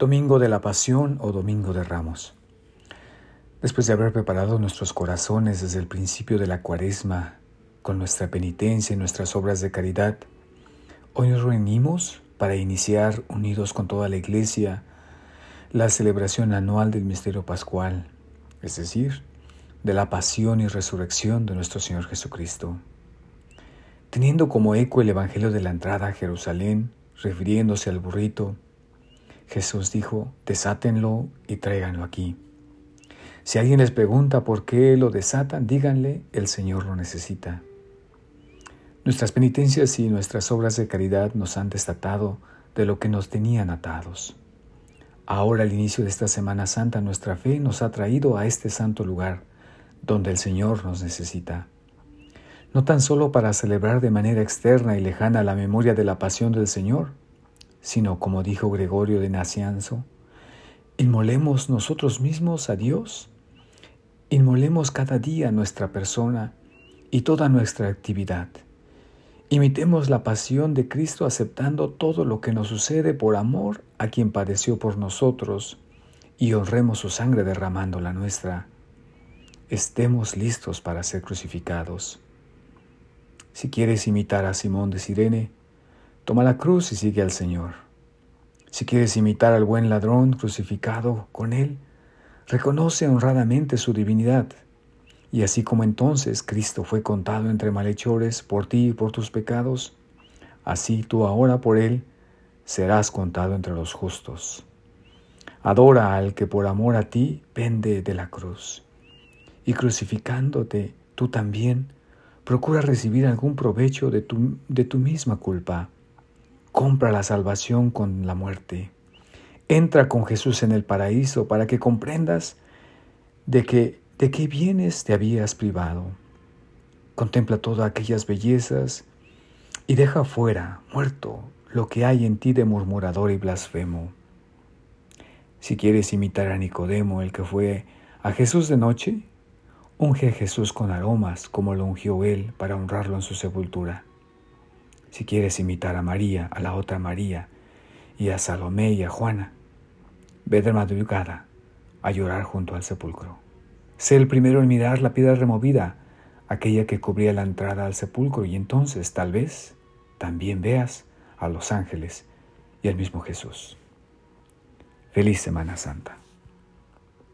Domingo de la Pasión o Domingo de Ramos. Después de haber preparado nuestros corazones desde el principio de la cuaresma, con nuestra penitencia y nuestras obras de caridad, hoy nos reunimos para iniciar, unidos con toda la Iglesia, la celebración anual del misterio pascual, es decir, de la pasión y resurrección de nuestro Señor Jesucristo. Teniendo como eco el Evangelio de la entrada a Jerusalén, refiriéndose al burrito, Jesús dijo, desátenlo y tráiganlo aquí. Si alguien les pregunta por qué lo desatan, díganle, el Señor lo necesita. Nuestras penitencias y nuestras obras de caridad nos han desatado de lo que nos tenían atados. Ahora al inicio de esta Semana Santa nuestra fe nos ha traído a este santo lugar donde el Señor nos necesita. No tan solo para celebrar de manera externa y lejana la memoria de la pasión del Señor, sino como dijo Gregorio de Nacianzo, inmolemos nosotros mismos a Dios, inmolemos cada día nuestra persona y toda nuestra actividad. Imitemos la pasión de Cristo aceptando todo lo que nos sucede por amor a quien padeció por nosotros y honremos su sangre derramando la nuestra. Estemos listos para ser crucificados. Si quieres imitar a Simón de Sirene, Toma la cruz y sigue al Señor. Si quieres imitar al buen ladrón crucificado con Él, reconoce honradamente su divinidad. Y así como entonces Cristo fue contado entre malhechores por ti y por tus pecados, así tú ahora por Él serás contado entre los justos. Adora al que por amor a ti pende de la cruz. Y crucificándote tú también, procura recibir algún provecho de tu, de tu misma culpa Compra la salvación con la muerte. Entra con Jesús en el paraíso para que comprendas de que de qué bienes te habías privado. Contempla todas aquellas bellezas y deja fuera, muerto, lo que hay en ti de murmurador y blasfemo. Si quieres imitar a Nicodemo, el que fue a Jesús de noche, unge a Jesús con aromas como lo ungió él para honrarlo en su sepultura. Si quieres imitar a María, a la otra María, y a Salomé y a Juana, ve de madrugada a llorar junto al sepulcro. Sé el primero en mirar la piedra removida, aquella que cubría la entrada al sepulcro, y entonces tal vez también veas a los ángeles y al mismo Jesús. Feliz Semana Santa.